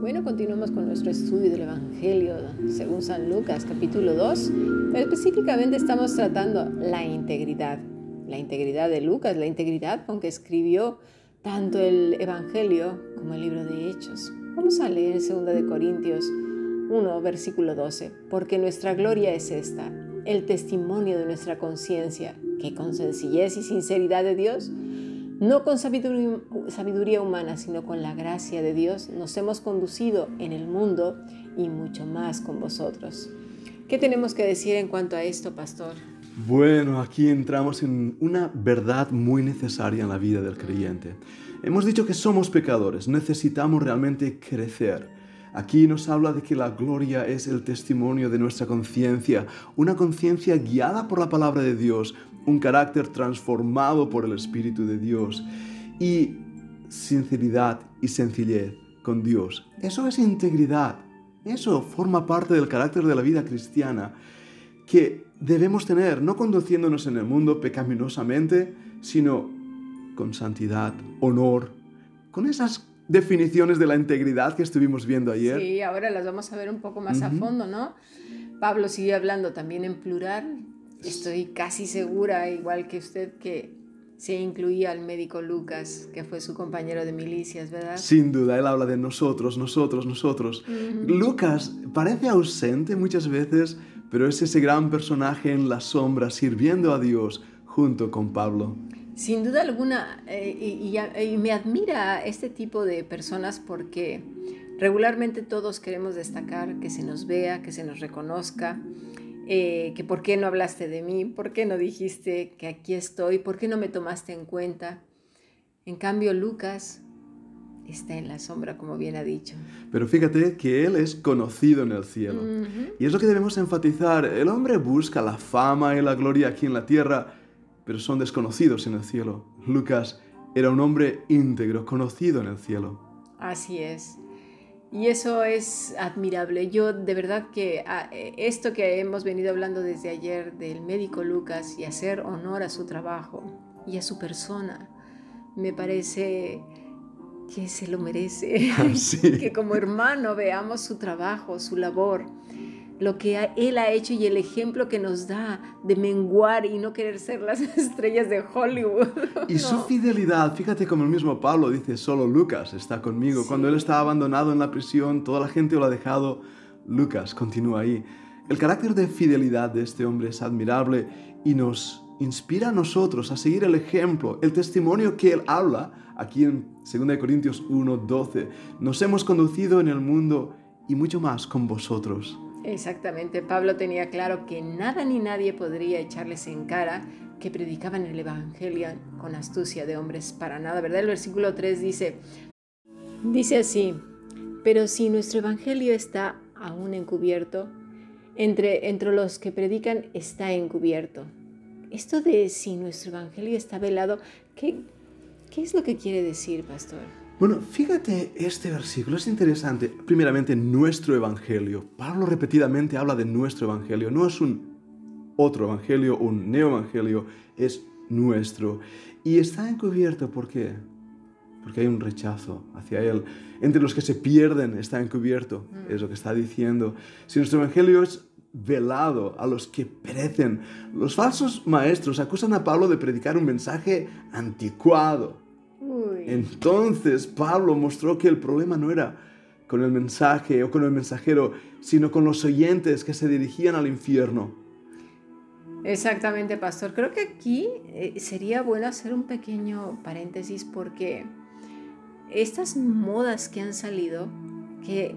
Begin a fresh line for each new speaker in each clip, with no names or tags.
Bueno, continuamos con nuestro estudio del Evangelio según San Lucas, capítulo 2, pero específicamente estamos tratando la integridad, la integridad de Lucas, la integridad con que escribió tanto el Evangelio como el libro de Hechos. Vamos a leer 2 de Corintios 1, versículo 12, porque nuestra gloria es esta, el testimonio de nuestra conciencia, que con sencillez y sinceridad de Dios, no con sabiduría, humana, sino con la gracia de Dios, nos hemos conducido en el mundo y mucho más con vosotros. ¿Qué tenemos que decir en cuanto a esto, pastor?
Bueno, aquí entramos en una verdad muy necesaria en la vida del creyente. Hemos dicho que somos pecadores, necesitamos realmente crecer. Aquí nos habla de que la gloria es el testimonio de nuestra conciencia, una conciencia guiada por la palabra de Dios, un carácter transformado por el Espíritu de Dios y sinceridad y sencillez con Dios. Eso es integridad. Eso forma parte del carácter de la vida cristiana que debemos tener, no conduciéndonos en el mundo pecaminosamente, sino con santidad, honor, con esas definiciones de la integridad que estuvimos viendo ayer.
Sí, ahora las vamos a ver un poco más a fondo, ¿no? Pablo sigue hablando también en plural. Estoy casi segura, igual que usted, que se incluía al médico Lucas, que fue su compañero de milicias, ¿verdad?
Sin duda, él habla de nosotros, nosotros, nosotros. Lucas parece ausente muchas veces, pero es ese gran personaje en la sombra sirviendo a Dios junto con Pablo.
Sin duda alguna, eh, y, me admira este tipo de personas porque regularmente todos queremos destacar, que se nos vea, que se nos reconozca, eh, que por qué no hablaste de mí, por qué no dijiste que aquí estoy, por qué no me tomaste en cuenta. En cambio, Lucas está en la sombra, como bien ha dicho.
Pero fíjate que Él es conocido en el cielo. Y es lo que debemos enfatizar. El hombre busca la fama y la gloria aquí en la tierra pero son desconocidos en el cielo. Lucas era un hombre íntegro, conocido en el cielo.
Así es. Y eso es admirable. Yo de verdad que ah, esto que hemos venido hablando desde ayer del médico Lucas y hacer honor a su trabajo y a su persona, me parece que se lo merece. Ah, que como hermano veamos su trabajo, su labor lo que Él ha hecho y el ejemplo que nos da de menguar y no querer ser las estrellas de Hollywood.
Y su fidelidad, fíjate como el mismo Pablo dice, solo Lucas está conmigo. Cuando Él está abandonado en la prisión, toda la gente lo ha dejado, Lucas continúa ahí. El carácter de fidelidad de este hombre es admirable y nos inspira a nosotros a seguir el ejemplo, el testimonio que Él habla aquí en 2 Corintios 1, 12. Nos hemos conducido en el mundo y mucho más con vosotros.
Exactamente, Pablo tenía claro que nada ni nadie podría echarles en cara que predicaban el Evangelio con astucia de hombres para nada, ¿verdad? El versículo 3 dice, dice así, pero si nuestro Evangelio está aún encubierto, entre, entre los que predican está encubierto. Esto de si nuestro Evangelio está velado, ¿qué, qué es lo que quiere decir, pastor?
Bueno, fíjate, este versículo es interesante. Primeramente, nuestro evangelio. Pablo repetidamente habla de nuestro evangelio. No es un otro evangelio, un neoevangelio, es nuestro. Y está encubierto, ¿por qué? Porque hay un rechazo hacia él. Entre los que se pierden está encubierto, mm. es lo que está diciendo. Si nuestro evangelio es velado a los que perecen, los falsos maestros acusan a Pablo de predicar un mensaje anticuado entonces Pablo mostró que el problema no era con el mensaje o con el mensajero, sino con los oyentes que se dirigían al infierno.
Exactamente, pastor. Creo que aquí eh, sería bueno hacer un pequeño paréntesis porque estas modas que han salido, que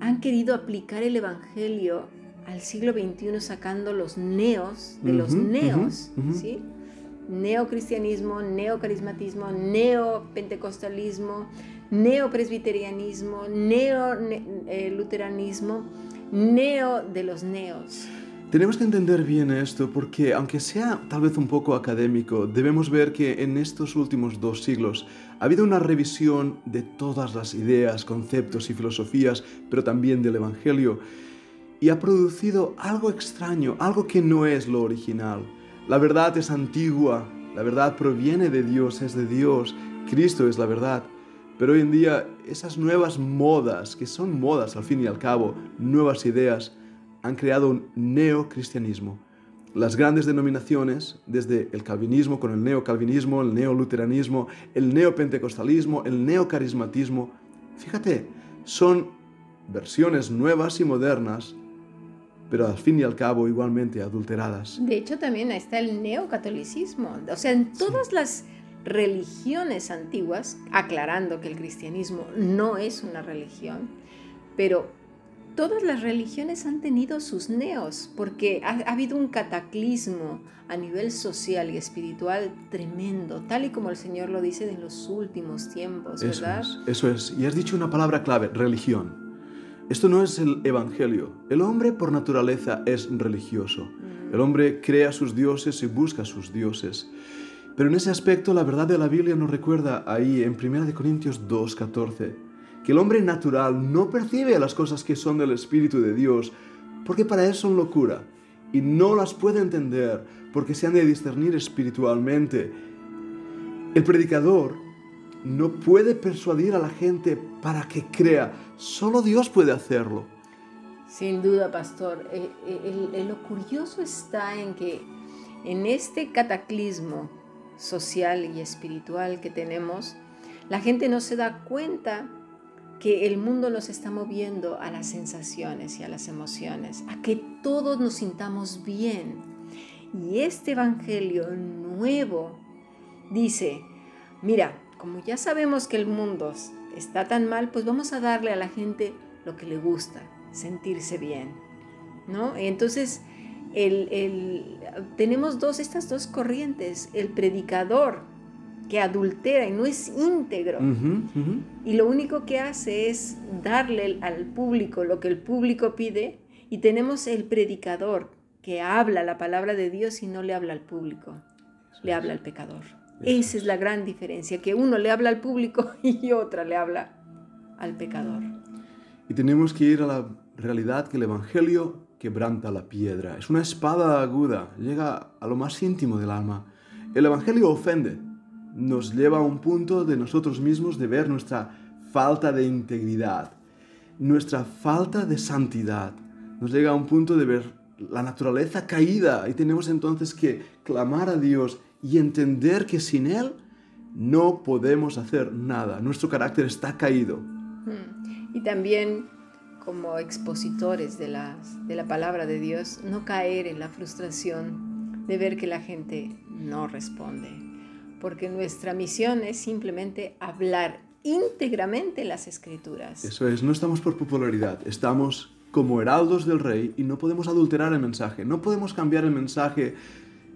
han querido aplicar el Evangelio al siglo XXI sacando los neos de los neos, ¿sí? Neocristianismo, neocarismatismo, neopentecostalismo, neopresbiterianismo, neoluteranismo, neo de los neos.
Tenemos que entender bien esto porque, aunque sea tal vez un poco académico, debemos ver que en estos últimos dos siglos ha habido una revisión de todas las ideas, conceptos y filosofías, pero también del Evangelio, y ha producido algo extraño, algo que no es lo original. La verdad es antigua, La verdad proviene de Dios, es de Dios. Cristo es la verdad. Pero hoy en día esas nuevas modas, que son modas al fin y al cabo, nuevas ideas, han creado un neocristianismo. Las grandes denominaciones, desde el calvinismo con el neocalvinismo, el neoluteranismo, el neopentecostalismo, el neocarismatismo, fíjate, son versiones nuevas y modernas, pero al fin y al cabo igualmente adulteradas.
De hecho, también está el neocatolicismo. O sea, en todas las religiones antiguas, aclarando que el cristianismo no es una religión, pero todas las religiones han tenido sus neos, porque ha, habido un cataclismo a nivel social y espiritual tremendo, tal y como el Señor lo dice en los últimos tiempos, ¿verdad?
Eso es, eso es. Y has dicho una palabra clave, religión. Esto no es el Evangelio. El hombre por naturaleza es religioso. Mm. El hombre crea sus dioses y busca sus dioses. Pero en ese aspecto la verdad de la Biblia nos recuerda ahí en 1 Corintios 2.14 que el hombre natural no percibe las cosas que son del Espíritu de Dios porque para él son locura y no las puede entender porque se han de discernir espiritualmente. El predicador no puede persuadir a la gente para que crea, solo Dios puede hacerlo.
Sin duda, pastor. Eh, eh, lo curioso está en que en este cataclismo social y espiritual que tenemos, la gente no se da cuenta que el mundo nos está moviendo a las sensaciones y a las emociones, a que todos nos sintamos bien. Y este Evangelio nuevo dice, mira, como ya sabemos que el mundo está tan mal, pues vamos a darle a la gente lo que le gusta, sentirse bien. ¿no? Entonces, tenemos dos, estas dos corrientes, el predicador que adultera y no es íntegro, y lo único que hace es darle al público lo que el público pide, y tenemos el predicador que habla la palabra de Dios y no le habla al público, le habla al pecador. Esa es la gran diferencia, que uno le habla al público y otra le habla al pecador.
Y tenemos que ir a la realidad que el Evangelio quebranta la piedra. Es una espada aguda, llega a lo más íntimo del alma. El Evangelio ofende, nos lleva a un punto de nosotros mismos de ver nuestra falta de integridad, nuestra falta de santidad. Nos llega a un punto de ver la naturaleza caída y tenemos entonces que clamar a Dios y entender que sin Él no podemos hacer nada. Nuestro carácter está caído.
Hmm. Y también como expositores de, de la palabra de Dios, no caer en la frustración de ver que la gente no responde, porque nuestra misión es simplemente hablar íntegramente las escrituras.
Eso es, no estamos por popularidad, estamos como heraldos del rey y no podemos adulterar el mensaje, no podemos cambiar el mensaje.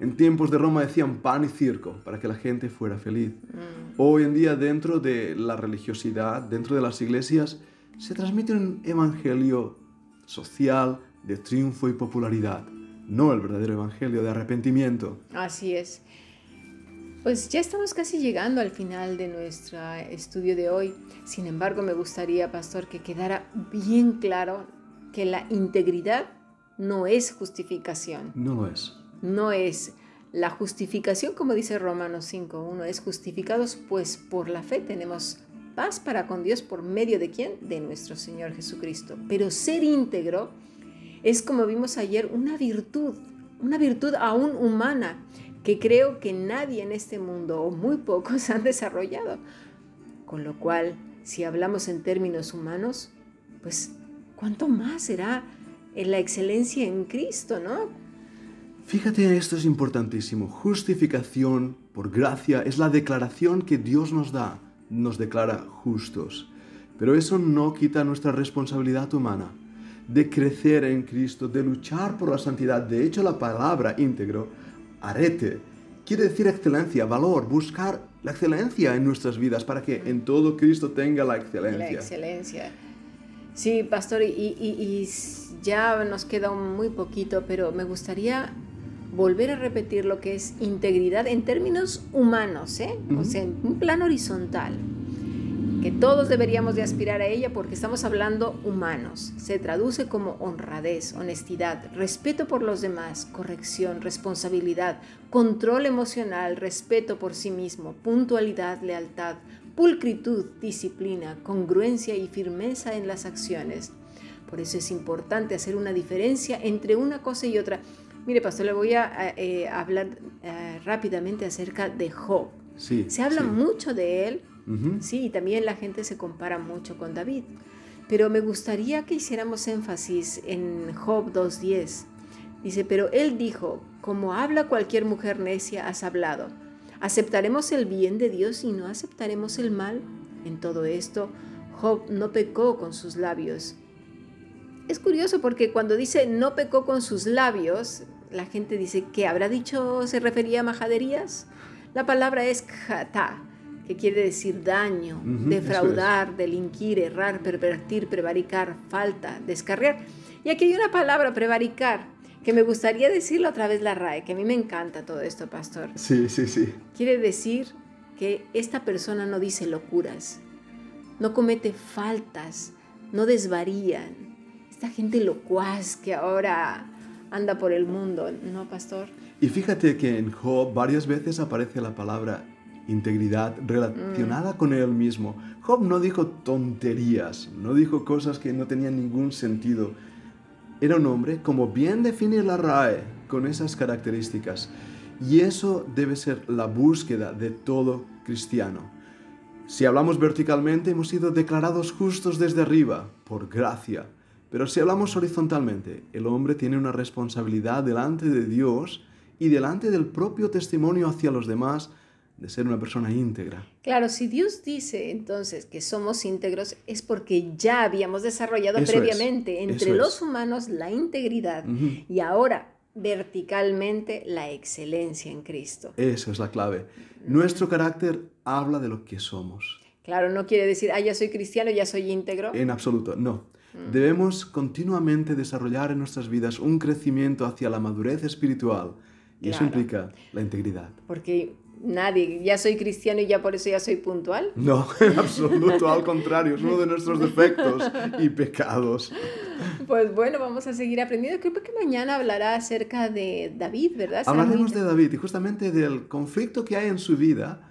En tiempos de Roma decían pan y circo para que la gente fuera feliz. Mm. Hoy en día dentro de la religiosidad, dentro de las iglesias, se transmite un evangelio social de triunfo y popularidad, no el verdadero evangelio de arrepentimiento.
Así es. Pues ya estamos casi llegando al final de nuestro estudio de hoy. Sin embargo, me gustaría, pastor, que quedara bien claro que la integridad no es justificación.
No lo es.
No es. La justificación, como dice Romanos 5.1, es justificados pues por la fe tenemos paz para con Dios por medio de quién? De nuestro Señor Jesucristo. Pero ser íntegro es, como vimos ayer, una virtud, una virtud aún humana que creo que nadie en este mundo o muy pocos han desarrollado. Con lo cual, si hablamos en términos humanos, pues cuánto más será en la excelencia en Cristo, ¿no?
Fíjate, esto es importantísimo. Justificación por gracia es la declaración que Dios nos da nos declara justos. Pero eso no quita nuestra responsabilidad humana de crecer en Cristo, de luchar por la santidad. De hecho, la palabra íntegro, arete, quiere decir excelencia, valor, buscar la excelencia en nuestras vidas para que en todo Cristo tenga la excelencia.
La excelencia. Sí, pastor, y, ya nos queda muy poquito, pero me gustaría volver a repetir lo que es integridad en términos humanos, ¿eh? o sea, en un plano horizontal. que todos deberíamos de aspirar a ella porque estamos hablando humanos. Se traduce como honradez, honestidad, respeto por los demás, corrección, responsabilidad, control emocional, respeto por sí mismo, puntualidad, lealtad, pulcritud, disciplina, congruencia y firmeza en las acciones. Por eso es importante hacer una diferencia entre una cosa y otra. Mire, pastor, le voy a eh, hablar eh, rápidamente acerca de Job.
Sí,
Se habla
sí.
mucho de él, sí, y también la gente se compara mucho con David. Pero me gustaría que hiciéramos énfasis en Job 2.10. Dice, pero él dijo, como habla cualquier mujer necia, has hablado. ¿Aceptaremos el bien de Dios y no aceptaremos el mal? En todo esto, Job no pecó con sus labios. Es curioso porque cuando dice no pecó con sus labios, la gente dice que habrá dicho, se refería a majaderías. La palabra es kjata, que quiere decir daño, defraudar, delinquir, errar, pervertir, prevaricar, falta, descarriar. Y aquí hay una palabra, prevaricar, que me gustaría decirlo otra vez la RAE, que a mí me encanta todo esto, pastor.
Sí, sí, sí.
Quiere decir que esta persona no dice locuras, no comete faltas, no desvarían. Esta gente locuaz que ahora anda por el mundo, ¿no, pastor?
Y fíjate que en Job varias veces aparece la palabra integridad relacionada con él mismo. Job no dijo tonterías, no dijo cosas que no tenían ningún sentido. Era un hombre, como bien define la RAE, con esas características. Y eso debe ser la búsqueda de todo cristiano. Si hablamos verticalmente, hemos sido declarados justos desde arriba, por gracia. Pero si hablamos horizontalmente, el hombre tiene una responsabilidad delante de Dios y delante del propio testimonio hacia los demás de ser una persona íntegra.
Claro, si Dios dice entonces que somos íntegros es porque ya habíamos desarrollado
Eso es,
previamente entre
eso
los
es.
humanos la integridad y ahora verticalmente la excelencia en Cristo.
Esa es la clave. Nuestro carácter habla de lo que somos.
Claro, no quiere decir, ah, ya soy cristiano, ya soy íntegro.
En absoluto, no. Debemos continuamente desarrollar en nuestras vidas un crecimiento hacia la madurez espiritual. Y eso
Claro.
implica la integridad.
Porque nadie, ya soy cristiano y ya por eso ya soy puntual.
No, en absoluto, al contrario, es uno de nuestros defectos y pecados.
Pues bueno, vamos a seguir aprendiendo. Creo que mañana hablará acerca de David, ¿verdad? Muy
Hablaremos de David y justamente del conflicto que hay en su vida,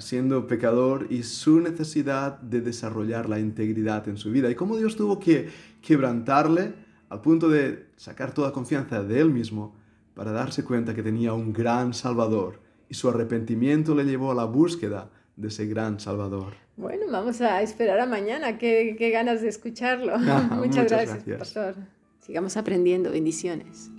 siendo pecador, y su necesidad de desarrollar la integridad en su vida, y cómo Dios tuvo que quebrantarle al punto de sacar toda confianza de él mismo para darse cuenta que tenía un gran Salvador, y su arrepentimiento le llevó a la búsqueda de ese gran Salvador.
Bueno, vamos a esperar a mañana. Qué, qué ganas de escucharlo.
Muchas
Muchas gracias,
gracias.
pastor. Sigamos aprendiendo. Bendiciones.